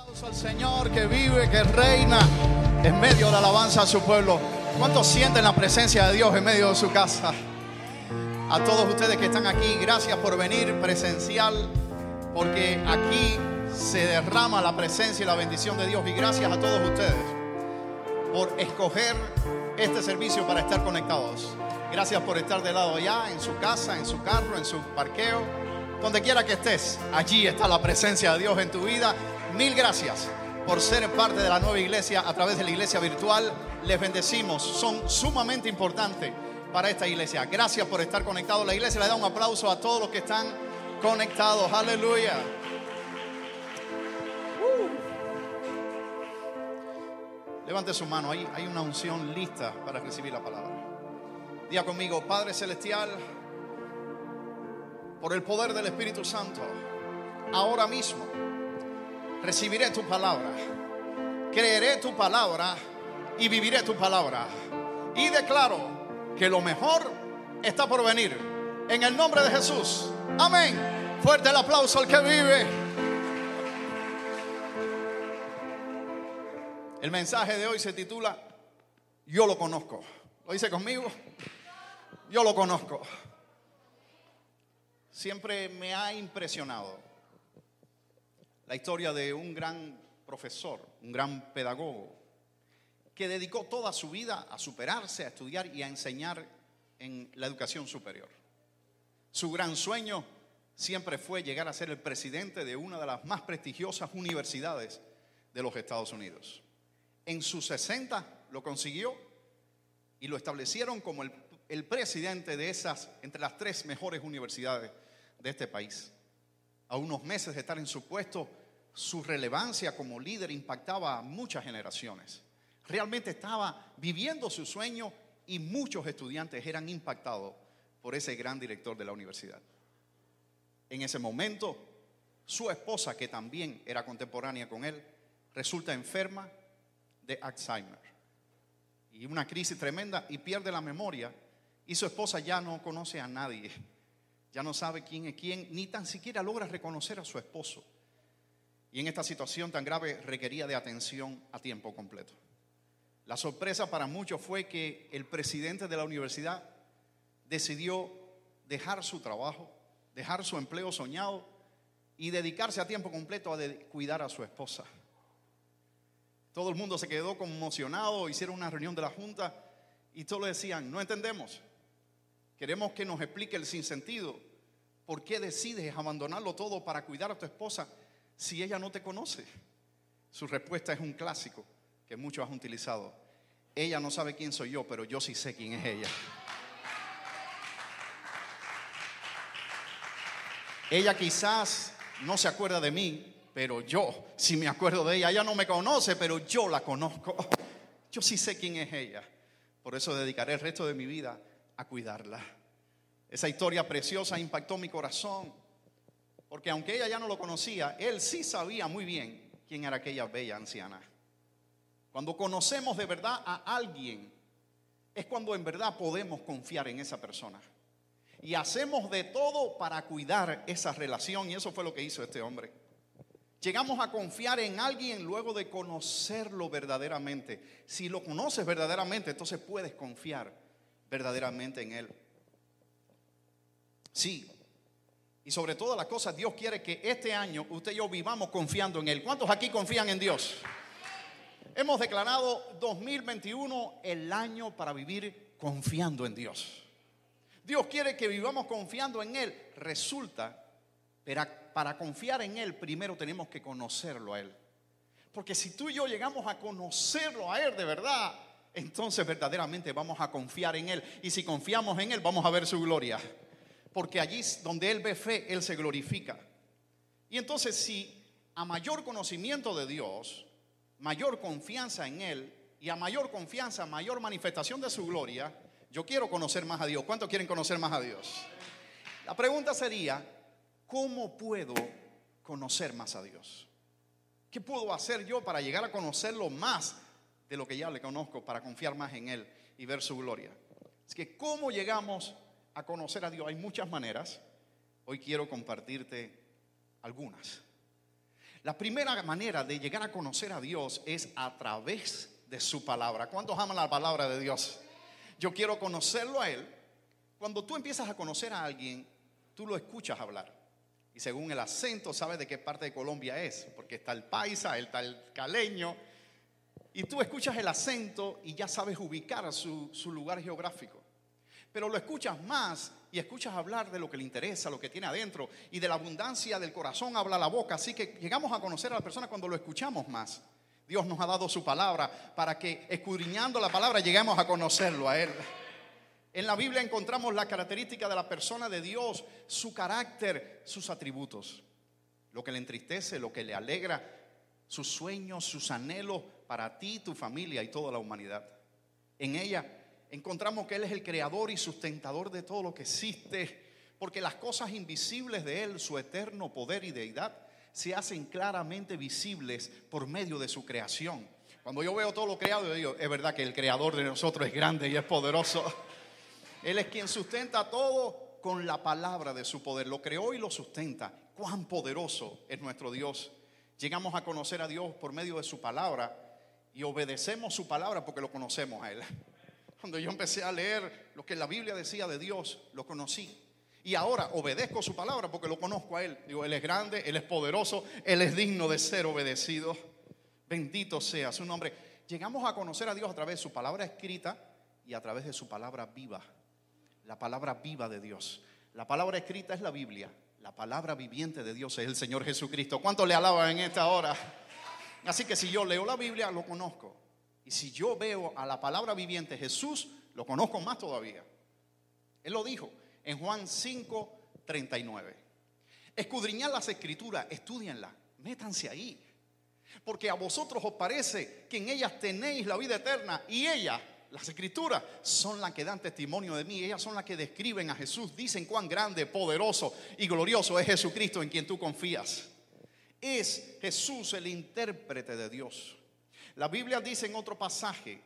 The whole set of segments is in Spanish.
Al Señor que vive, que reina en medio de la alabanza a su pueblo. ¿Cuántos sienten la presencia de Dios en medio de su casa? A todos ustedes que están aquí, gracias por venir presencial, porque aquí se derrama la presencia y la bendición de Dios. Y gracias a todos ustedes por escoger este servicio para estar conectados. Gracias por estar de lado allá, en su casa, en su carro, en su parqueo, donde quiera que estés. Allí está la presencia de Dios en tu vida. Mil gracias por ser parte de la nueva iglesia a través de la iglesia virtual. Les bendecimos, son sumamente importantes para esta iglesia. Gracias por estar conectados. La iglesia le da un aplauso a todos los que están conectados. Aleluya. Levante su mano, ahí hay una unción lista para recibir la palabra. Diga conmigo, Padre Celestial, por el poder del Espíritu Santo, ahora mismo recibiré tu palabra, creeré tu palabra y viviré tu palabra. Y declaro que lo mejor está por venir. En el nombre de Jesús. Amén. Fuerte el aplauso al que vive. El mensaje de hoy se titula Yo lo conozco. ¿Lo dice conmigo? Yo lo conozco. Siempre me ha impresionado la historia de un gran profesor, un gran pedagogo, que dedicó toda su vida a superarse, a estudiar y a enseñar en la educación superior. Su gran sueño siempre fue llegar a ser el presidente de una de las más prestigiosas universidades de los Estados Unidos. En sus 60 lo consiguió y lo establecieron como el, presidente de esas, entre las tres mejores universidades de este país. A unos meses de estar en su puesto, su relevancia como líder impactaba a muchas generaciones. Realmente estaba viviendo su sueño y muchos estudiantes eran impactados por ese gran director de la universidad. En ese momento, su esposa, que también era contemporánea con él, resulta enferma de Alzheimer. Y una crisis tremenda y pierde la memoria. Y su esposa ya no conoce a nadie. Ya no sabe quién es quién, ni tan siquiera logra reconocer a su esposo. Y en esta situación tan grave requería de atención a tiempo completo. La sorpresa para muchos fue que el presidente de la universidad decidió dejar su trabajo, dejar su empleo soñado y dedicarse a tiempo completo a cuidar a su esposa. Todo el mundo se quedó conmocionado, hicieron una reunión de la junta y todos decían, no entendemos, queremos que nos explique el sinsentido, ¿por qué decides abandonarlo todo para cuidar a tu esposa si ella no te conoce? Su respuesta es un clásico que muchos han utilizado. Ella no sabe quién soy yo, pero yo sí sé quién es ella. Ella quizás no se acuerda de mí, pero yo sí me acuerdo de ella. Ella no me conoce, pero yo la conozco. Yo sí sé quién es ella. Por eso dedicaré el resto de mi vida a cuidarla. Esa historia preciosa impactó mi corazón, porque aunque ella ya no lo conocía, él sí sabía muy bien quién era aquella bella anciana. Cuando conocemos de verdad a alguien, es cuando en verdad podemos confiar en esa persona. Y hacemos de todo para cuidar esa relación, y eso fue lo que hizo este hombre. Llegamos a confiar en alguien luego de conocerlo verdaderamente. Si lo conoces verdaderamente, entonces puedes confiar verdaderamente en Él. Sí. Y sobre todas las cosas, Dios quiere que este año usted y yo vivamos confiando en Él. ¿Cuántos aquí confían en Dios? Hemos declarado 2021 el año para vivir confiando en Dios. Dios quiere que vivamos confiando en Él. Resulta, pero para confiar en Él primero tenemos que conocerlo a Él. Porque si tú y yo llegamos a conocerlo a Él de verdad, entonces verdaderamente vamos a confiar en Él. Y si confiamos en Él, vamos a ver su gloria. Porque allí donde Él ve fe, Él se glorifica. Y entonces si a mayor conocimiento de Dios, mayor confianza en Él, y a mayor confianza, mayor manifestación de su gloria, yo quiero conocer más a Dios. ¿Cuántos quieren conocer más a Dios? La pregunta sería, ¿cómo puedo conocer más a Dios? ¿Qué puedo hacer yo para llegar a conocerlo más de lo que ya le conozco, para confiar más en Él y ver su gloria? Es que, ¿cómo llegamos a conocer a Dios? Hay muchas maneras. Hoy quiero compartirte algunas. La primera manera de llegar a conocer a Dios es a través de su palabra. ¿Cuántos aman la palabra de Dios? Yo quiero conocerlo a Él. Cuando tú empiezas a conocer a alguien, tú lo escuchas hablar. Y según el acento, sabes de qué parte de Colombia es, porque está el paisa, está el caleño. Y tú escuchas el acento y ya sabes ubicar su, su lugar geográfico. Pero lo escuchas más y escuchas hablar de lo que le interesa, lo que tiene adentro. Y de la abundancia del corazón habla la boca. Así que llegamos a conocer a la persona cuando lo escuchamos más. Dios nos ha dado su palabra para que escudriñando la palabra lleguemos a conocerlo a Él. En la Biblia encontramos la característica de la persona de Dios, su carácter, sus atributos, lo que le entristece, lo que le alegra, sus sueños, sus anhelos para ti, tu familia y toda la humanidad. En ella encontramos que Él es el creador y sustentador de todo lo que existe, porque las cosas invisibles de Él, su eterno poder y deidad, se hacen claramente visibles por medio de su creación. Cuando yo veo todo lo creado, yo digo, es verdad que el creador de nosotros es grande y es poderoso. Él es quien sustenta todo con la palabra de su poder. Lo creó y lo sustenta. Cuán poderoso es nuestro Dios. Llegamos a conocer a Dios por medio de su palabra y obedecemos su palabra porque lo conocemos a Él. Cuando yo empecé a leer lo que la Biblia decía de Dios, lo conocí. Y ahora obedezco su palabra porque lo conozco a Él. Digo, Él es grande, Él es poderoso, Él es digno de ser obedecido. Bendito sea su nombre. Llegamos a conocer a Dios a través de su palabra escrita y a través de su palabra viva. La palabra viva de Dios. La palabra escrita es la Biblia. La palabra viviente de Dios es el Señor Jesucristo. ¿Cuánto le alaban en esta hora? Así que si yo leo la Biblia, lo conozco. Y si yo veo a la palabra viviente Jesús, lo conozco más todavía. Él lo dijo en Juan 5, 39. Escudriñad las escrituras, estudienlas, métanse ahí. Porque a vosotros os parece que en ellas tenéis la vida eterna y ellas, las escrituras, son las que dan testimonio de mí. Ellas son las que describen a Jesús, dicen cuán grande, poderoso y glorioso es Jesucristo en quien tú confías. Es Jesús el intérprete de Dios. La Biblia dice en otro pasaje,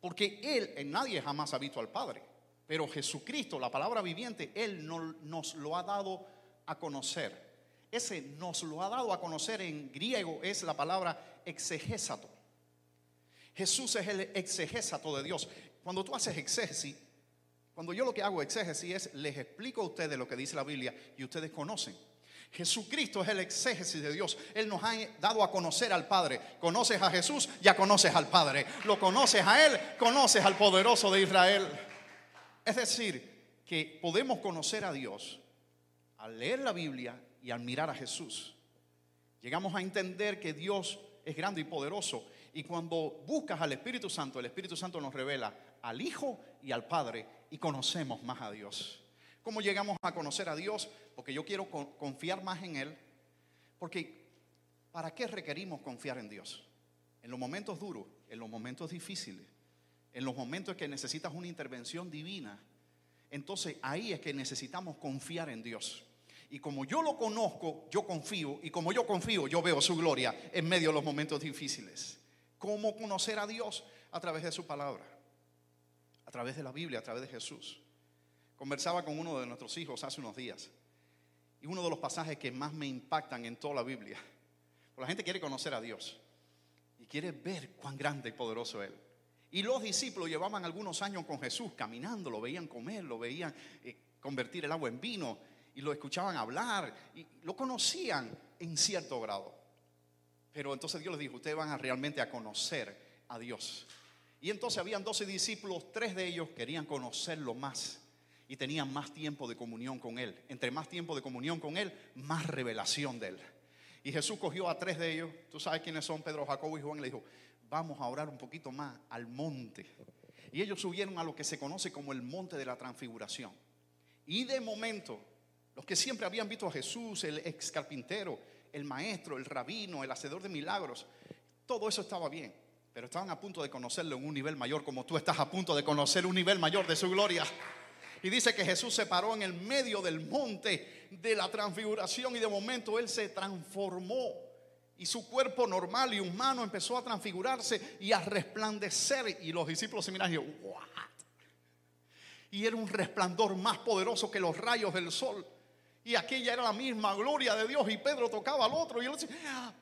porque Él, en nadie jamás ha visto al Padre, pero Jesucristo, la palabra viviente, Él nos lo ha dado a conocer. Ese nos lo ha dado a conocer en griego es la palabra exegesato. Jesús es el exegesato de Dios. Cuando tú haces exégesis, cuando yo lo que hago exégesis es les explico a ustedes lo que dice la Biblia y ustedes conocen. Jesucristo es el exégesis de Dios. Él nos ha dado a conocer al Padre. Conoces a Jesús, ya conoces al Padre. Lo conoces a Él, conoces al poderoso de Israel. Es decir, que podemos conocer a Dios al leer la Biblia y al mirar a Jesús. Llegamos a entender que Dios es grande y poderoso. Y cuando buscas al Espíritu Santo, el Espíritu Santo nos revela al Hijo y al Padre y conocemos más a Dios. ¿Cómo llegamos a conocer a Dios? Porque yo quiero confiar más en Él. Porque ¿para qué requerimos confiar en Dios? En los momentos duros, en los momentos difíciles, en los momentos en que necesitas una intervención divina. Entonces ahí es que necesitamos confiar en Dios. Y como yo lo conozco, yo confío. Y como yo confío, yo veo su gloria en medio de los momentos difíciles. ¿Cómo conocer a Dios? A través de su palabra. A través de la Biblia, a través de Jesús. Conversaba con uno de nuestros hijos hace unos días y uno de los pasajes que más me impactan en toda la Biblia. la gente quiere conocer a Dios y quiere ver cuán grande y poderoso es Él. Y los discípulos llevaban algunos años con Jesús caminando, lo veían comer, lo veían eh, convertir el agua en vino y lo escuchaban hablar y lo conocían en cierto grado. Pero entonces Dios les dijo, ustedes van a realmente a conocer a Dios. Y entonces habían 12 discípulos, tres de ellos querían conocerlo más y tenían más tiempo de comunión con Él. Entre más tiempo de comunión con Él, más revelación de Él. Y Jesús cogió a tres de ellos, tú sabes quiénes son, Pedro, Jacobo y Juan, le dijo, vamos a orar un poquito más al monte. Y ellos subieron a lo que se conoce como el monte de la transfiguración. Y de momento, los que siempre habían visto a Jesús, el ex carpintero, el maestro, el rabino, el hacedor de milagros, todo eso estaba bien. Pero estaban a punto de conocerlo en un nivel mayor, como tú estás a punto de conocer un nivel mayor de su gloria. Y dice que Jesús se paró en el medio del monte de la transfiguración y de momento Él se transformó. Y su cuerpo normal y humano empezó a transfigurarse y a resplandecer. Y los discípulos se miraron y dijeron, ¿what? Y era un resplandor más poderoso que los rayos del sol. Y aquella era la misma gloria de Dios y Pedro tocaba al otro y él decía, "Ah".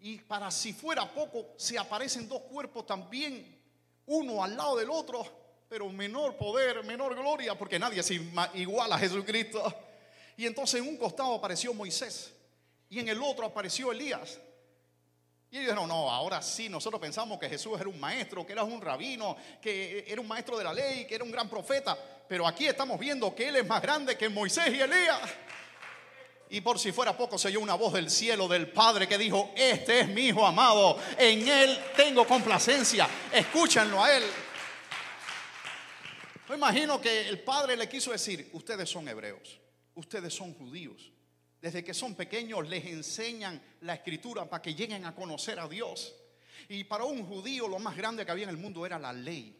y para si fuera poco, se aparecen dos cuerpos también, uno al lado del otro, pero menor poder, menor gloria, porque nadie es igual a Jesucristo. Y entonces en un costado apareció Moisés y en el otro apareció Elías. Y ellos dijeron, no, ahora sí, nosotros pensamos que Jesús era un maestro, que era un rabino, que era un maestro de la ley, que era un gran profeta, pero aquí estamos viendo que Él es más grande que Moisés y Elías. Y por si fuera poco se oyó una voz del cielo del Padre que dijo, este es mi Hijo amado, en Él tengo complacencia, escúchanlo a Él. Me imagino que el Padre le quiso decir, ustedes son hebreos, ustedes son judíos. Desde que son pequeños les enseñan la escritura para que lleguen a conocer a Dios. Y para un judío lo más grande que había en el mundo era la ley.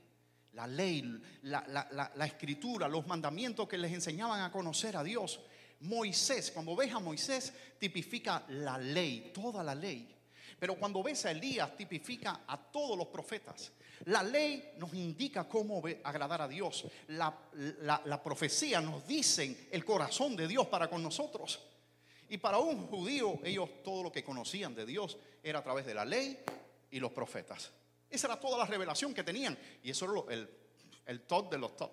La ley, la, la- la- la escritura, los mandamientos que les enseñaban a conocer a Dios. Moisés, cuando ves a Moisés, tipifica la ley, toda la ley. Pero cuando ves a Elías, tipifica a todos los profetas. La ley nos indica cómo agradar a Dios. La, profecía nos dicen el corazón de Dios para con nosotros. Y para un judío, ellos todo lo que conocían de Dios era a través de la ley y los profetas. Esa era toda la revelación que tenían. Y eso era el top de los top.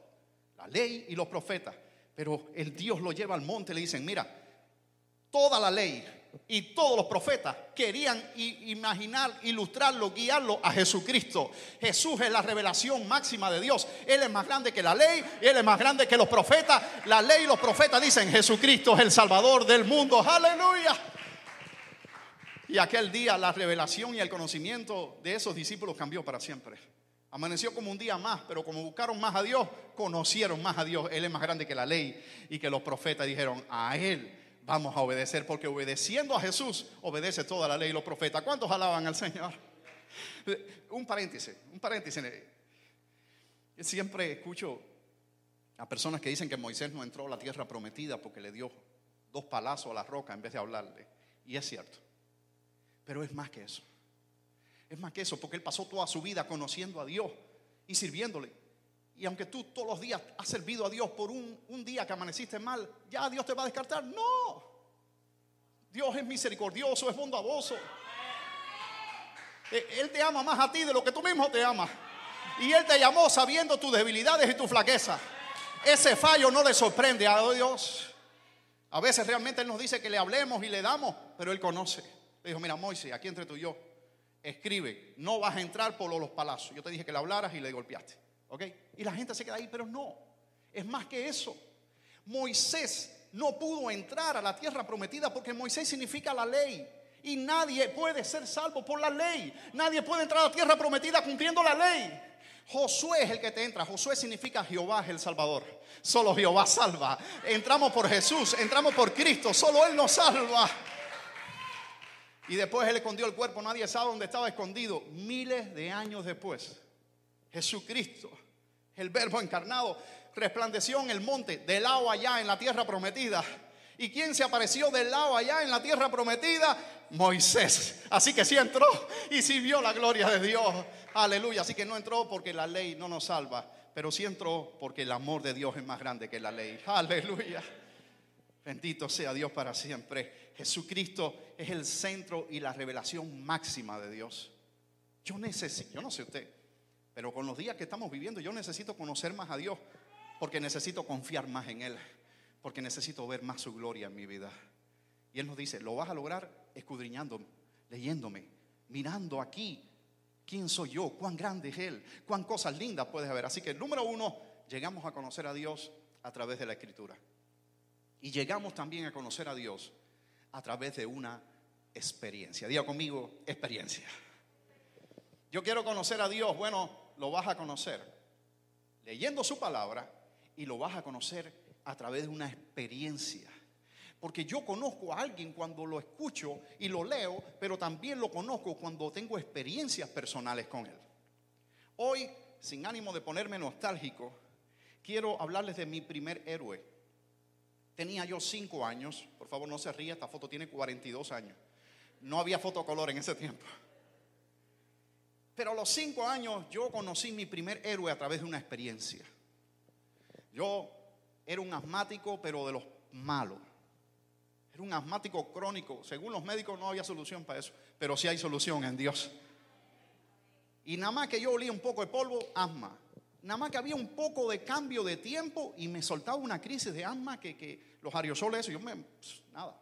La ley y los profetas. Pero el Dios lo lleva al monte y le dicen, mira, toda la ley y todos los profetas querían imaginar, ilustrarlo, guiarlo a Jesucristo. Jesús es la revelación máxima de Dios. Él es más grande que la ley, Él es más grande que los profetas. La ley y los profetas dicen, Jesucristo es el Salvador del mundo. Aleluya. Y aquel día la revelación y el conocimiento de esos discípulos cambió para siempre. Amaneció como un día más, pero como buscaron más a Dios, conocieron más a Dios. Él es más grande que la ley y que los profetas dijeron, a Él vamos a obedecer, porque obedeciendo a Jesús obedece toda la ley y los profetas. ¿Cuántos alaban al Señor? Un paréntesis, un paréntesis. Yo siempre escucho a personas que dicen que Moisés no entró a la tierra prometida porque le dio dos palazos a la roca en vez de hablarle. Y es cierto. Pero es más que eso. Es más que eso, porque él pasó toda su vida conociendo a Dios y sirviéndole. Y aunque tú todos los días has servido a Dios por un, día que amaneciste mal, ya Dios te va a descartar. No. Dios es misericordioso, es bondadoso. Eh, Él te ama más a ti de lo que tú mismo te amas. Y Él te llamó sabiendo tus debilidades y tu flaqueza. Ese fallo no le sorprende a Dios. A veces realmente Él nos dice que le hablemos y le damos, pero Él conoce. Le dijo, mira, Moisés, aquí entre tú y yo, escribe, no vas a entrar por los palazos. Yo te dije que le hablaras y le golpeaste. ¿Ok? Y la gente se queda ahí, pero no. Es más que eso. Moisés no pudo entrar a la tierra prometida porque Moisés significa la ley. Y nadie puede ser salvo por la ley. Nadie puede entrar a la tierra prometida cumpliendo la ley. Josué es el que te entra. Josué significa Jehová es el Salvador. Solo Jehová salva. Entramos por Jesús, entramos por Cristo. Solo Él nos salva. Y después Él escondió el cuerpo. Nadie sabe dónde estaba escondido. Miles de años después. Jesucristo, el verbo encarnado, resplandeció en el monte, del lado allá en la tierra prometida. ¿Y quién se apareció del lado allá en la tierra prometida? Moisés. Así que sí entró y sí vio la gloria de Dios. Aleluya. Así que no entró porque la ley no nos salva, pero sí entró porque el amor de Dios es más grande que la ley. Aleluya. Bendito sea Dios para siempre. Jesucristo es el centro y la revelación máxima de Dios. Yo necesito, yo no sé usted, pero con los días que estamos viviendo, yo necesito conocer más a Dios, porque necesito confiar más en Él, porque necesito ver más su gloria en mi vida. Y Él nos dice, lo vas a lograr escudriñando, leyéndome, mirando aquí quién soy yo, cuán grande es Él, cuán cosas lindas puedes ver. Así que, número uno, llegamos a conocer a Dios a través de la Escritura. Y llegamos también a conocer a Dios a través de una experiencia. Diga conmigo, experiencia. Yo quiero conocer a Dios. Bueno, lo vas a conocer leyendo su palabra y lo vas a conocer a través de una experiencia. Porque yo conozco a alguien cuando lo escucho y lo leo, pero también lo conozco cuando tengo experiencias personales con él. Hoy, sin ánimo de ponerme nostálgico, quiero hablarles de mi primer héroe. Tenía yo cinco años, por favor no se ría, esta foto tiene 42 años. No había fotocolor en ese tiempo. Pero a los cinco años yo conocí mi primer héroe a través de una experiencia. Yo era un asmático, pero de los malo. Era un asmático crónico. Según los médicos no había solución para eso, pero sí hay solución en Dios. Y nada más que yo olía un poco de polvo, asma. Nada más que había un poco de cambio de tiempo y me soltaba una crisis de asma que, que los aerosoles, yo me, nada.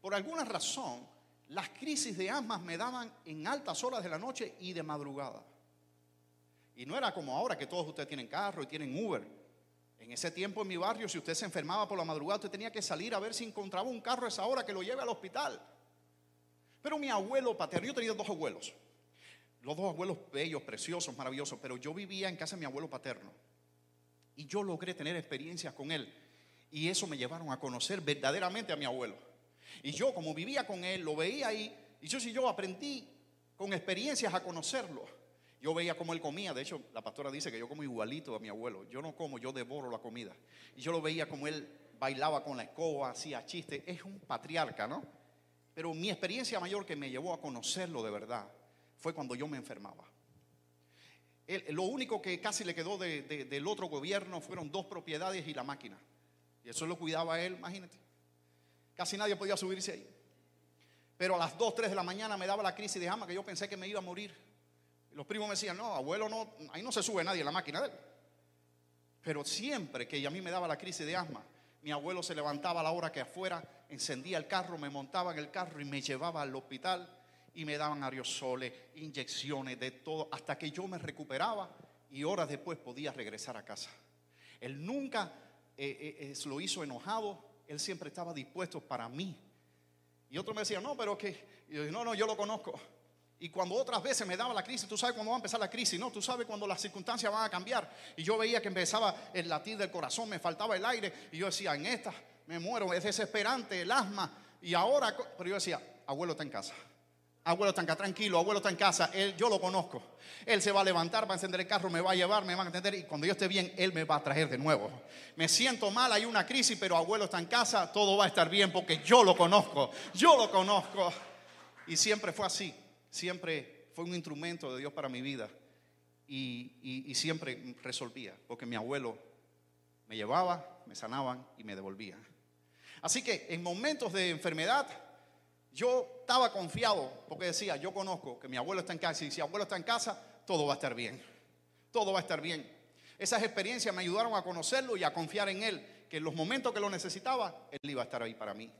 Por alguna razón, las crisis de asma me daban en altas horas de la noche y de madrugada. Y no era como ahora que todos ustedes tienen carro y tienen Uber. En ese tiempo en mi barrio, si usted se enfermaba por la madrugada, usted tenía que salir a ver si encontraba un carro a esa hora que lo lleve al hospital. Pero mi abuelo paterno, yo tenía dos abuelos. Los dos abuelos bellos, preciosos, maravillosos, pero yo vivía en casa de mi abuelo paterno. Y yo logré tener experiencias con él. Y eso me llevaron a conocer verdaderamente a mi abuelo. Y yo, como vivía con él, lo veía ahí. Y yo, si yo aprendí con experiencias a conocerlo. Yo veía cómo él comía. De hecho, la pastora dice que yo como igualito a mi abuelo. Yo no como, yo devoro la comida. Y yo lo veía como él bailaba con la escoba, hacía chistes. Es un patriarca, ¿no? Pero mi experiencia mayor que me llevó a conocerlo de verdad fue cuando yo me enfermaba. lo único que casi le quedó del otro gobierno fueron dos propiedades y la máquina. Y eso lo cuidaba él, imagínate. Casi nadie podía subirse ahí. Pero a las 2, 3 de la mañana me daba la crisis de asma que yo pensé que me iba a morir. Los primos me decían, no, abuelo, no, ahí no se sube nadie en la máquina de él. Pero siempre que a mí me daba la crisis de asma, mi abuelo se levantaba a la hora que afuera, encendía el carro, me montaba en el carro y me llevaba al hospital y me daban aerosoles, inyecciones, de todo, hasta que yo me recuperaba y horas después podía regresar a casa. Él nunca eh, eh, lo hizo enojado, él siempre estaba dispuesto para mí. Y otro me decía, no, pero que, yo no, no, yo lo conozco. Y cuando otras veces me daba la crisis, tú sabes cuándo va a empezar la crisis, no, tú sabes cuando las circunstancias van a cambiar. Y yo veía que empezaba el latir del corazón, me faltaba el aire. Y yo decía, en esta me muero, es desesperante, el asma. Y ahora, pero yo decía, abuelo está en casa. Abuelo está en tranquilo, abuelo está en casa, él, yo lo conozco. Él se va a levantar, va a encender el carro, me va a llevar, me va a atender y cuando yo esté bien, él me va a traer de nuevo. Me siento mal, hay una crisis, pero abuelo está en casa, todo va a estar bien porque yo lo conozco, yo lo conozco. Y siempre fue así, siempre fue un instrumento de Dios para mi vida y, y siempre resolvía, porque mi abuelo me llevaba, me sanaban y me devolvía. Así que en momentos de enfermedad, yo estaba confiado porque decía, yo conozco que mi abuelo está en casa y si abuelo está en casa, todo va a estar bien. Todo va a estar bien. Esas experiencias me ayudaron a conocerlo y a confiar en él, que en los momentos que lo necesitaba, él iba a estar ahí para mí.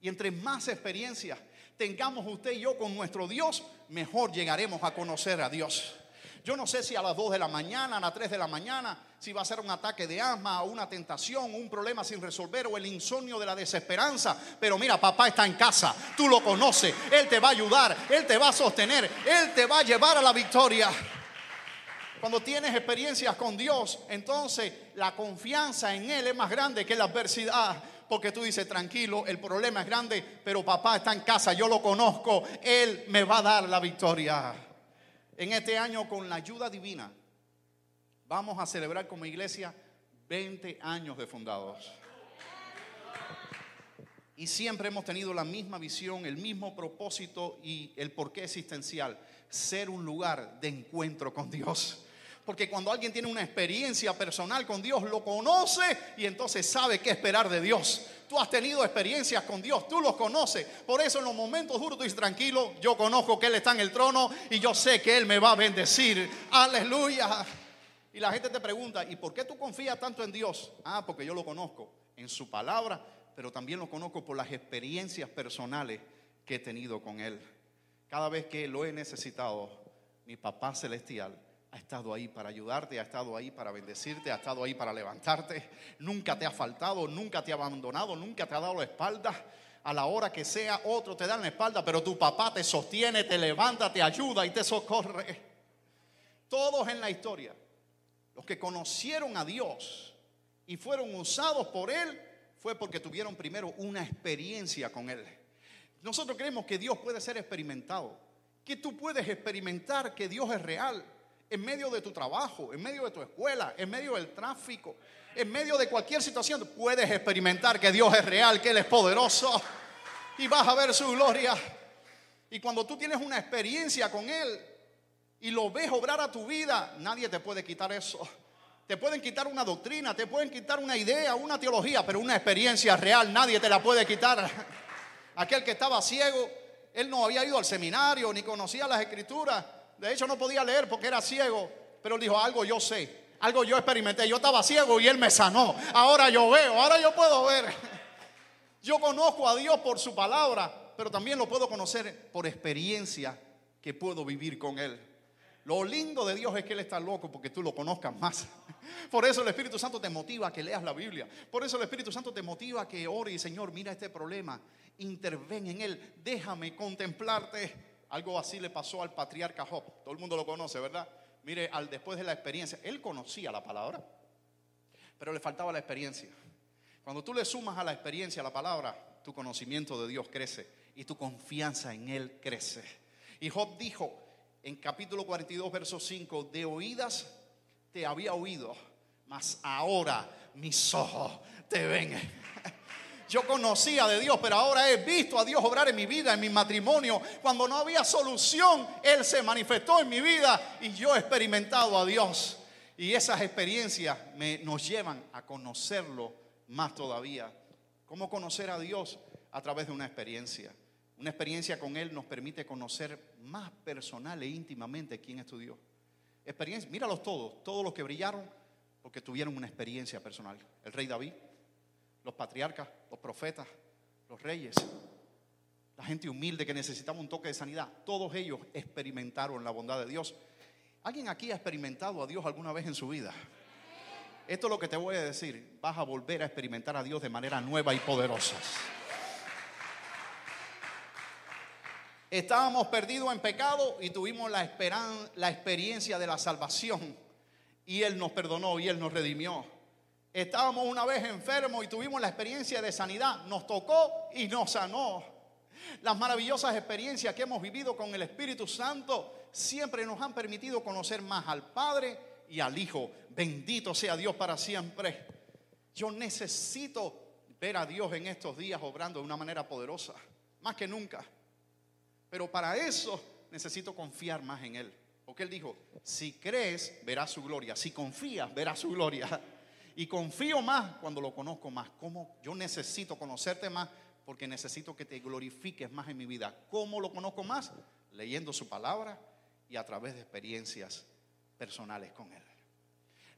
Y entre más experiencias tengamos usted y yo con nuestro Dios, mejor llegaremos a conocer a Dios. Yo no sé si a las 2 de la mañana, a las 3 de la mañana, si va a ser un ataque de asma, una tentación, un problema sin resolver o el insomnio de la desesperanza. Pero mira, papá está en casa, tú lo conoces, Él te va a ayudar, Él te va a sostener, Él te va a llevar a la victoria. Cuando tienes experiencias con Dios, entonces la confianza en Él es más grande que la adversidad porque tú dices, tranquilo, el problema es grande, pero papá está en casa, yo lo conozco, Él me va a dar la victoria. En este año, con la ayuda divina, vamos a celebrar como iglesia 20 años de fundados. Y siempre hemos tenido la misma visión, el mismo propósito y el porqué existencial, ser un lugar de encuentro con Dios. Porque cuando alguien tiene una experiencia personal con Dios, lo conoce y entonces sabe qué esperar de Dios. Tú has tenido experiencias con Dios, tú los conoces. Por eso en los momentos duros tú dices, tranquilo, yo conozco que Él está en el trono y yo sé que Él me va a bendecir. Aleluya. Y la gente te pregunta, ¿y por qué tú confías tanto en Dios? Ah, porque yo lo conozco en su palabra, pero también lo conozco por las experiencias personales que he tenido con Él. Cada vez que lo he necesitado, mi papá celestial ha estado ahí para ayudarte, ha estado ahí para bendecirte, ha estado ahí para levantarte. Nunca te ha faltado, nunca te ha abandonado, nunca te ha dado la espalda. A la hora que sea, otro te da la espalda, pero tu papá te sostiene, te levanta, te ayuda y te socorre. Todos en la historia, los que conocieron a Dios y fueron usados por Él, fue porque tuvieron primero una experiencia con Él. Nosotros creemos que Dios puede ser experimentado, que tú puedes experimentar que Dios es real en medio de tu trabajo, en medio de tu escuela, en medio del tráfico, en medio de cualquier situación, puedes experimentar que Dios es real, que Él es poderoso y vas a ver su gloria. Y cuando tú tienes una experiencia con Él y lo ves obrar a tu vida, nadie te puede quitar eso. Te pueden quitar una doctrina, te pueden quitar una idea, una teología, pero una experiencia real nadie te la puede quitar. Aquel que estaba ciego, él no había ido al seminario ni conocía las escrituras. De hecho, no podía leer porque era ciego. Pero él dijo, algo yo sé, algo yo experimenté. Yo estaba ciego y él me sanó. Ahora yo veo, ahora yo puedo ver. Yo conozco a Dios por su palabra, pero también lo puedo conocer por experiencia que puedo vivir con Él. Lo lindo de Dios es que Él está loco porque tú lo conozcas más. Por eso el Espíritu Santo te motiva a que leas la Biblia. Por eso el Espíritu Santo te motiva a que ore y Señor, mira este problema, interven en Él, déjame contemplarte. Algo así le pasó al patriarca Job. Todo el mundo lo conoce, ¿verdad? Mire, al después de la experiencia, él conocía la palabra, pero le faltaba la experiencia. Cuando tú le sumas a la experiencia la palabra, tu conocimiento de Dios crece y tu confianza en Él crece. Y Job dijo en capítulo 42, verso 5, de oídas te había oído, mas ahora mis ojos te ven. Yo conocía de Dios, pero ahora he visto a Dios obrar en mi vida, en mi matrimonio. Cuando no había solución, Él se manifestó en mi vida y yo he experimentado a Dios. Y esas experiencias nos llevan a conocerlo más todavía. ¿Cómo conocer a Dios? A través de una experiencia. Una experiencia con Él nos permite conocer más personal e íntimamente quién es tu Dios. Experiencia, míralos todos, todos los que brillaron porque tuvieron una experiencia personal. El rey David, los patriarcas, los profetas, los reyes, la gente humilde que necesitaba un toque de sanidad, todos ellos experimentaron la bondad de Dios. ¿Alguien aquí ha experimentado a Dios alguna vez en su vida? Esto es lo que te voy a decir. Vas a volver a experimentar a Dios de manera nueva y poderosa. Estábamos perdidos en pecado y tuvimos la, la experiencia de la salvación. Y Él nos perdonó y Él nos redimió. Estábamos una vez enfermos y tuvimos la experiencia de sanidad. Nos tocó y nos sanó. Las maravillosas experiencias que hemos vivido con el Espíritu Santo siempre nos han permitido conocer más al Padre y al Hijo. Bendito sea Dios para siempre. Yo necesito ver a Dios en estos días obrando de una manera poderosa, más que nunca. Pero para eso necesito confiar más en Él. Porque Él dijo, si crees, verás su gloria. Si confías, verás su gloria. Y confío más cuando lo conozco más. Como yo necesito conocerte más porque necesito que te glorifiques más en mi vida. ¿Cómo lo conozco más? Leyendo su palabra y a través de experiencias personales con Él.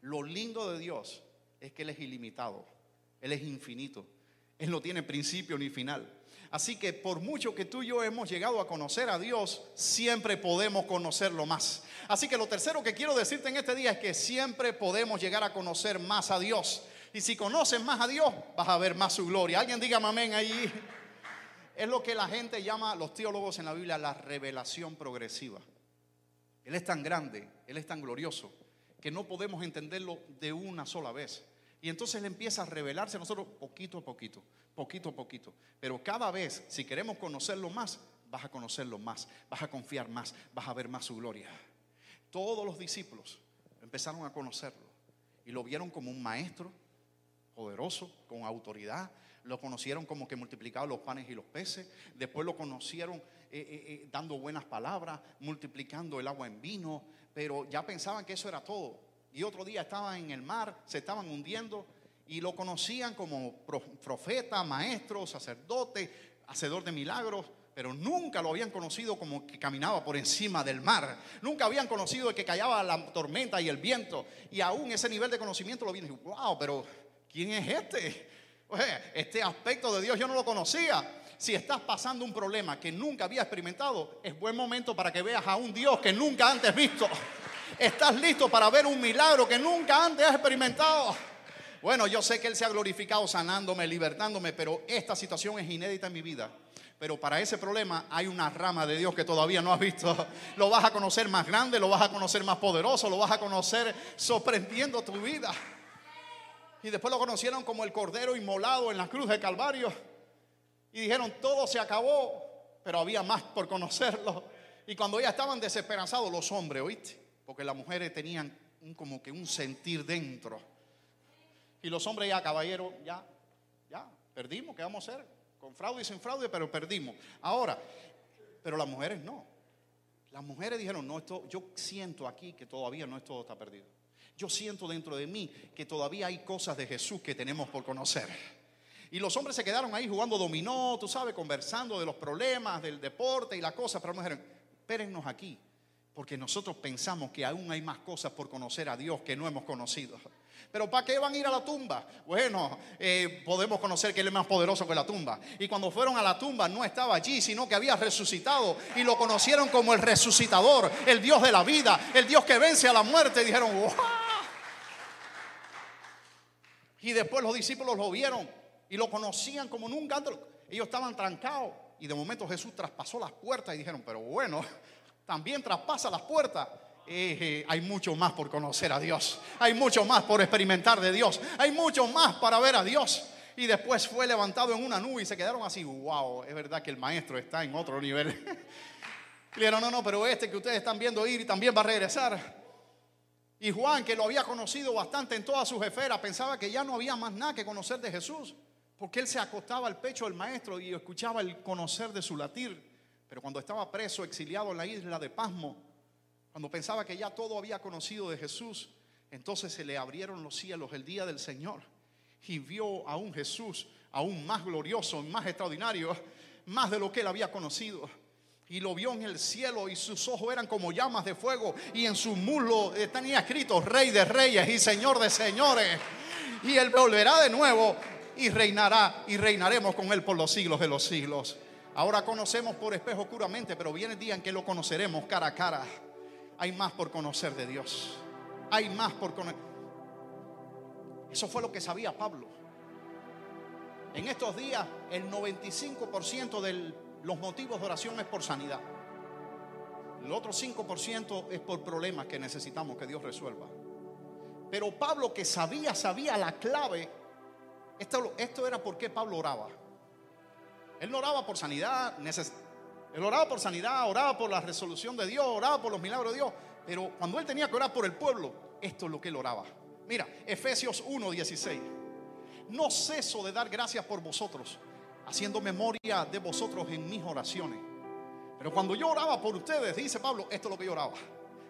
Lo lindo de Dios es que Él es ilimitado, Él es infinito, Él no tiene principio ni final. Así que por mucho que tú y yo hemos llegado a conocer a Dios, siempre podemos conocerlo más. Así que lo tercero que quiero decirte en este día es que siempre podemos llegar a conocer más a Dios. Y si conoces más a Dios, vas a ver más su gloria. Alguien diga amén ahí. Es lo que la gente llama, los teólogos en la Biblia, la revelación progresiva. Él es tan grande, Él es tan glorioso, que no podemos entenderlo de una sola vez. Y entonces Él empieza a revelarse a nosotros poquito a poquito, poquito a poquito. Pero cada vez, si queremos conocerlo más, vas a conocerlo más, vas a confiar más, vas a ver más su gloria. Todos los discípulos empezaron a conocerlo y lo vieron como un maestro poderoso, con autoridad. Lo conocieron como que multiplicaba los panes y los peces. Después lo conocieron eh, eh, eh, dando buenas palabras, multiplicando el agua en vino. Pero ya pensaban que eso era todo. Y otro día estaban en el mar, se estaban hundiendo y lo conocían como profeta, maestro, sacerdote, hacedor de milagros, pero nunca lo habían conocido como que caminaba por encima del mar. Nunca habían conocido que callaba la tormenta y el viento. Y aún ese nivel de conocimiento lo vieron y wow, pero ¿quién es este? este aspecto de Dios yo no lo conocía. Si estás pasando un problema que nunca había experimentado, es buen momento para que veas a un Dios que nunca antes visto. ¿Estás listo para ver un milagro que nunca antes has experimentado? Bueno, yo sé que Él se ha glorificado sanándome, libertándome, pero esta situación es inédita en mi vida. Pero para ese problema hay una rama de Dios que todavía no has visto. Lo vas a conocer más grande, lo vas a conocer más poderoso, lo vas a conocer sorprendiendo tu vida. Y después lo conocieron como el Cordero inmolado en la cruz de Calvario. Y dijeron, todo se acabó, pero había más por conocerlo. Y cuando ya estaban desesperanzados los hombres, ¿oíste? Porque las mujeres tenían como que un sentir dentro. Y los hombres ya, caballero, ya, ya, perdimos, ¿qué vamos a hacer? Con fraude y sin fraude, pero perdimos. Ahora, pero las mujeres no. Las mujeres dijeron, no, esto, yo siento aquí que todavía no es todo está perdido. Yo siento dentro de mí que todavía hay cosas de Jesús que tenemos por conocer. Y los hombres se quedaron ahí jugando dominó, tú sabes, conversando de los problemas del deporte y la cosa, pero me dijeron, espérennos aquí, porque nosotros pensamos que aún hay más cosas por conocer a Dios que no hemos conocido. Pero ¿para qué van a ir a la tumba? Bueno, eh, podemos conocer que Él es más poderoso que la tumba. Y cuando fueron a la tumba no estaba allí, sino que había resucitado. Y lo conocieron como el resucitador, el Dios de la vida, el Dios que vence a la muerte. Y dijeron, ¡wow! Y después los discípulos lo vieron y lo conocían como nunca. Ellos estaban trancados. Y de momento Jesús traspasó las puertas y dijeron, pero bueno, también traspasa las puertas. Eh, eh, hay mucho más por conocer a Dios. Hay mucho más por experimentar de Dios. Hay mucho más para ver a Dios. Y después fue levantado en una nube y se quedaron así, wow, es verdad que el maestro está en otro nivel. y dijeron, no, no, pero este que ustedes están viendo ir también va a regresar. Y Juan, que lo había conocido bastante en toda su jefera, pensaba que ya no había más nada que conocer de Jesús, porque él se acostaba al pecho del maestro y escuchaba el conocer de su latir. Pero cuando estaba preso, exiliado en la isla de Pasmo, cuando pensaba que ya todo había conocido de Jesús, entonces se le abrieron los cielos el día del Señor y vio a un Jesús aún más glorioso, más extraordinario, más de lo que él había conocido. Y lo vio en el cielo y sus ojos eran como llamas de fuego y en su muslo tenía escrito Rey de Reyes y Señor de Señores. Y él volverá de nuevo y reinará y reinaremos con él por los siglos de los siglos. Ahora conocemos por espejo oscuramente, pero viene el día en que lo conoceremos cara a cara hay más por conocer de Dios. Hay más por conocer. Eso fue lo que sabía Pablo. En estos días, el 95% de los motivos de oración es por sanidad. El otro 5% es por problemas que necesitamos que Dios resuelva. Pero Pablo que sabía, sabía la clave. Esto, esto era por qué Pablo oraba. Él no oraba por sanidad, él oraba por sanidad, oraba por la resolución de Dios, oraba por los milagros de Dios. Pero cuando él tenía que orar por el pueblo, esto es lo que él oraba. Mira, Efesios 1:16. No ceso de dar gracias por vosotros, haciendo memoria de vosotros en mis oraciones. Pero cuando yo oraba por ustedes, dice Pablo, esto es lo que yo oraba.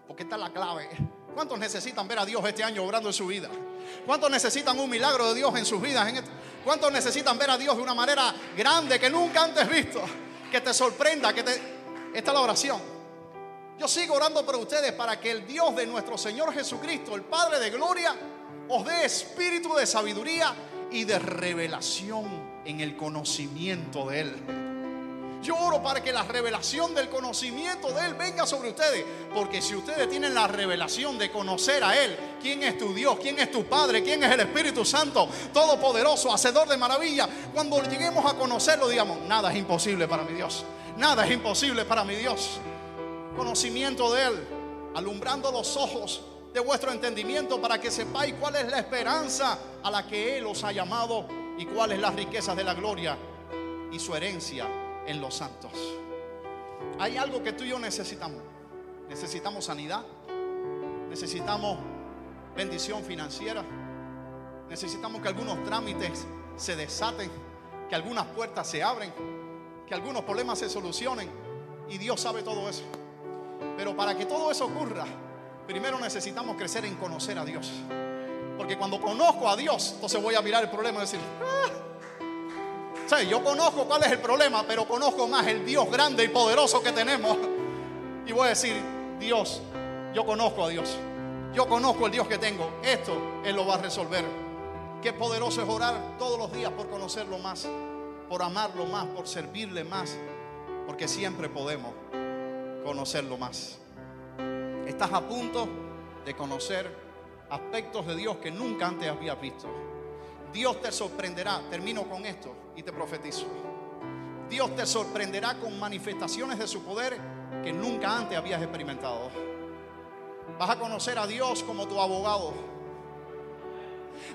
Porque esta es la clave. ¿Cuántos necesitan ver a Dios este año obrando en su vida? ¿Cuántos necesitan un milagro de Dios en sus vidas? ¿Cuántos necesitan ver a Dios de una manera grande que nunca antes visto? que te sorprenda, que te... Esta es la oración. Yo sigo orando por ustedes para que el Dios de nuestro Señor Jesucristo, el Padre de Gloria, os dé espíritu de sabiduría y de revelación en el conocimiento de Él yo oro para que la revelación del conocimiento de Él venga sobre ustedes. Porque si ustedes tienen la revelación de conocer a Él, quién es tu Dios, quién es tu Padre, quién es el Espíritu Santo, todopoderoso, hacedor de maravilla, cuando lleguemos a conocerlo, digamos, nada es imposible para mi Dios. Nada es imposible para mi Dios. Conocimiento de Él, alumbrando los ojos de vuestro entendimiento para que sepáis cuál es la esperanza a la que Él os ha llamado y cuáles las riquezas de la gloria y su herencia en los santos. Hay algo que tú y yo necesitamos. Necesitamos sanidad. Necesitamos bendición financiera. Necesitamos que algunos trámites se desaten, que algunas puertas se abren, que algunos problemas se solucionen. Y Dios sabe todo eso. Pero para que todo eso ocurra, primero necesitamos crecer en conocer a Dios. Porque cuando conozco a Dios, entonces voy a mirar el problema y decir, ah, yo conozco cuál es el problema, pero conozco más el Dios grande y poderoso que tenemos. Y voy a decir, Dios, yo conozco a Dios. Yo conozco el Dios que tengo. Esto Él lo va a resolver. Qué poderoso es orar todos los días por conocerlo más, por amarlo más, por servirle más, porque siempre podemos conocerlo más. Estás a punto de conocer aspectos de Dios que nunca antes habías visto. Dios te sorprenderá. Termino con esto y te profetizo. Dios te sorprenderá con manifestaciones de su poder que nunca antes habías experimentado. Vas a conocer a Dios como tu abogado.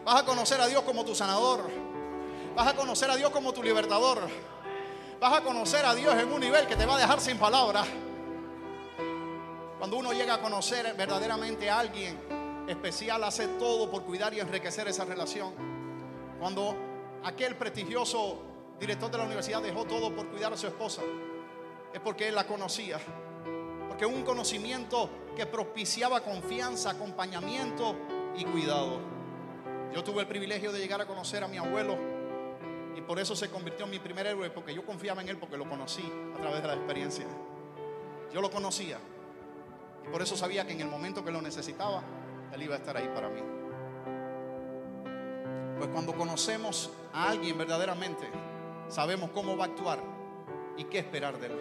Vas a conocer a Dios como tu sanador. Vas a conocer a Dios como tu libertador. Vas a conocer a Dios en un nivel que te va a dejar sin palabras. Cuando uno llega a conocer verdaderamente a alguien especial, hace todo por cuidar y enriquecer esa relación. Cuando aquel prestigioso director de la universidad dejó todo por cuidar a su esposa, es porque él la conocía. Porque un conocimiento que propiciaba confianza, acompañamiento y cuidado. Yo tuve el privilegio de llegar a conocer a mi abuelo y por eso se convirtió en mi primer héroe, porque yo confiaba en él porque lo conocí a través de la experiencia. Yo lo conocía y por eso sabía que en el momento que lo necesitaba, él iba a estar ahí para mí. Pues cuando conocemos a alguien verdaderamente, sabemos cómo va a actuar y qué esperar de él.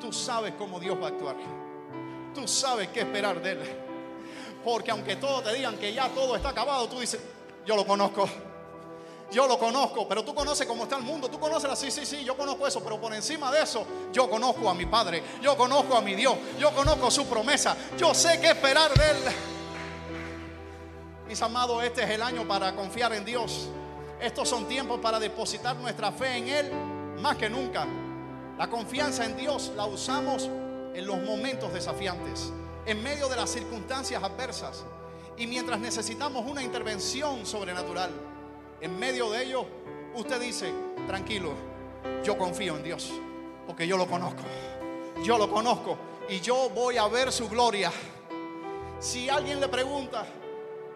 Tú sabes cómo Dios va a actuar. Tú sabes qué esperar de él. Porque aunque todos te digan que ya todo está acabado, tú dices, yo lo conozco. Yo lo conozco, pero tú conoces cómo está el mundo. Tú conoces la sí, sí, sí, yo conozco eso, pero por encima de eso, yo conozco a mi Padre. Yo conozco a mi Dios. Yo conozco su promesa. Yo sé qué esperar de Él. Mis amados, este es el año para confiar en Dios. Estos son tiempos para depositar nuestra fe en Él más que nunca. La confianza en Dios la usamos en los momentos desafiantes, en medio de las circunstancias adversas y mientras necesitamos una intervención sobrenatural. En medio de ello, usted dice, tranquilo, yo confío en Dios, porque yo lo conozco. Yo lo conozco y yo voy a ver su gloria. Si alguien le pregunta,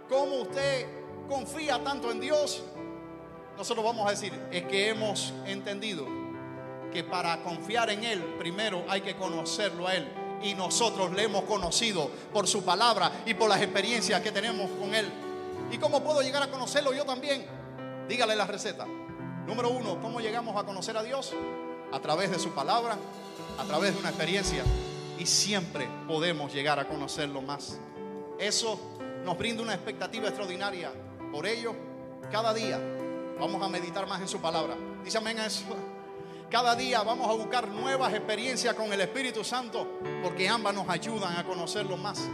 ¿cómo usted confía tanto en Dios? Nosotros vamos a decir, es que hemos entendido que para confiar en Él, primero hay que conocerlo a Él. Y nosotros le hemos conocido por su palabra y por las experiencias que tenemos con Él. ¿Y cómo puedo llegar a conocerlo yo también? Dígale la receta. Número uno, ¿cómo llegamos a conocer a Dios? A través de su palabra, a través de una experiencia. Y siempre podemos llegar a conocerlo más. Eso nos brinda una expectativa extraordinaria. Por ello, cada día vamos a meditar más en su palabra. Dice amén a eso. Cada día vamos a buscar nuevas experiencias con el Espíritu Santo porque ambas nos ayudan a conocerlo más.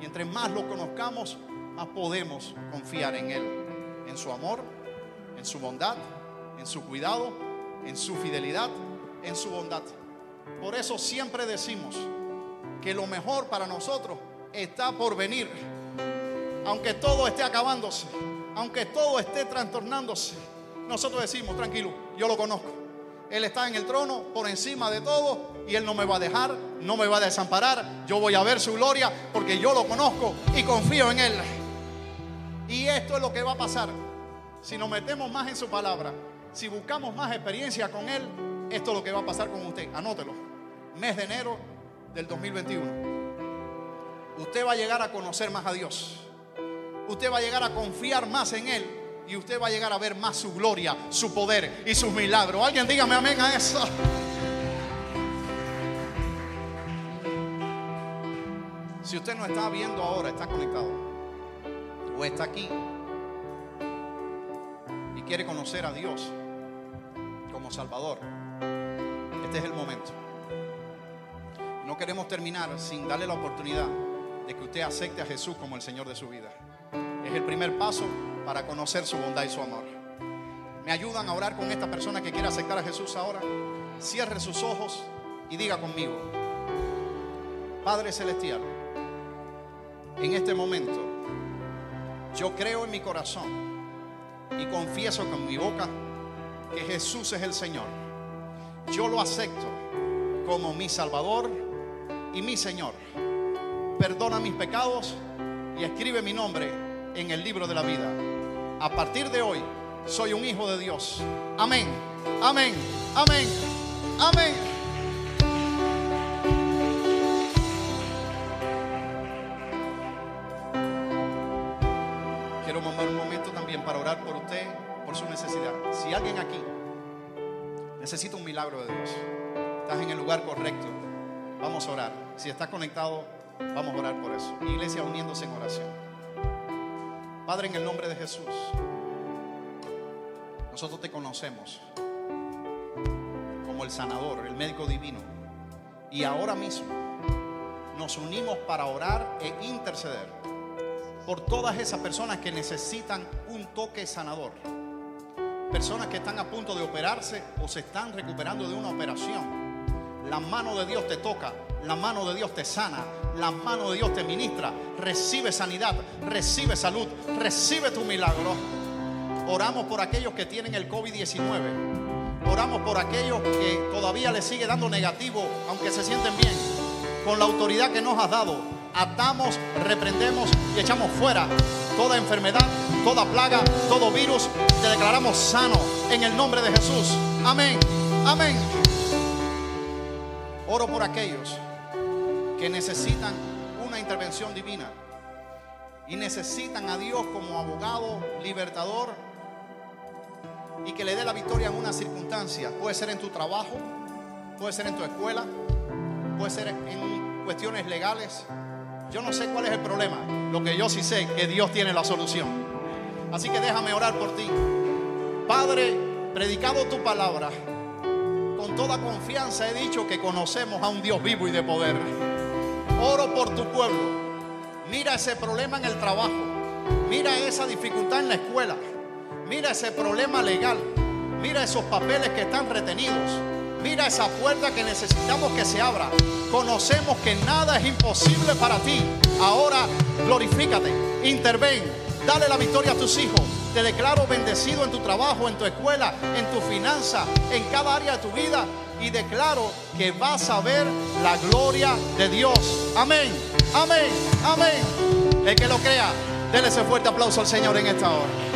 Y entre más lo conozcamos, más podemos confiar en Él, en su amor, en su bondad, en su cuidado, en su fidelidad, en su bondad. Por eso siempre decimos que lo mejor para nosotros está por venir. Aunque todo esté acabándose, aunque todo esté trastornándose, nosotros decimos, tranquilo, yo lo conozco. Él está en el trono por encima de todo y Él no me va a dejar, no me va a desamparar. Yo voy a ver su gloria porque yo lo conozco y confío en Él. Y esto es lo que va a pasar. Si nos metemos más en su palabra, si buscamos más experiencia con Él, esto es lo que va a pasar con usted. Anótelo. Mes de enero del 2021. Usted va a llegar a conocer más a Dios. Usted va a llegar a confiar más en Él y usted va a llegar a ver más su gloria, su poder y sus milagros. Alguien dígame amén a eso. Si usted no está viendo ahora, está conectado o está aquí y quiere conocer a Dios como Salvador, este es el momento. No queremos terminar sin darle la oportunidad de que usted acepte a Jesús como el Señor de su vida. Es el primer paso para conocer su bondad y su amor. ¿Me ayudan a orar con esta persona que quiere aceptar a Jesús ahora? Cierre sus ojos y diga conmigo, Padre Celestial, en este momento yo creo en mi corazón y confieso con mi boca que Jesús es el Señor. Yo lo acepto como mi Salvador y mi Señor. Perdona mis pecados y escribe mi nombre en el libro de la vida a partir de hoy soy un hijo de Dios. Amén, amén, amén, amén. Quiero mandar un momento también para orar por usted, por su necesidad. Si alguien aquí necesita un milagro de Dios, estás en el lugar correcto, vamos a orar. Si estás conectado, vamos a orar por eso. Iglesia uniéndose en oración. Padre, en el nombre de Jesús, nosotros te conocemos como el sanador, el médico divino. Y ahora mismo nos unimos para orar e interceder por todas esas personas que necesitan un toque sanador. Personas que están a punto de operarse o se están recuperando de una operación. La mano de Dios te toca, la mano de Dios te sana, la mano de Dios te ministra. Recibe sanidad, recibe salud, recibe tu milagro. Oramos por aquellos que tienen el COVID-19. Oramos por aquellos que todavía les sigue dando negativo, aunque se sienten bien, con la autoridad que nos has dado. atamos, reprendemos y echamos fuera toda enfermedad, toda plaga, todo virus. Te declaramos sano en el nombre de Jesús. Amén. Amén. Oro por aquellos que necesitan una intervención divina y necesitan a Dios como abogado libertador y que le dé la victoria en una circunstancia. Puede ser en tu trabajo, puede ser en tu escuela, puede ser en cuestiones legales. Yo no sé cuál es el problema. Lo que yo sí sé es que Dios tiene la solución. Así que déjame orar por ti. Padre, predicado tu palabra, con toda confianza he dicho que conocemos a un Dios vivo y de poder. Oro por tu pueblo. Mira ese problema en el trabajo. Mira esa dificultad en la escuela. Mira ese problema legal. Mira esos papeles que están retenidos. Mira esa puerta que necesitamos que se abra. Conocemos que nada es imposible para ti. Ahora glorifícate, interven, dale la victoria a tus hijos. Te declaro bendecido en tu trabajo, en tu escuela, en tu finanza, en cada área de tu vida. Y declaro que vas a ver la gloria de Dios. Amén, amén, amén. El que lo crea, déle ese fuerte aplauso al Señor en esta hora.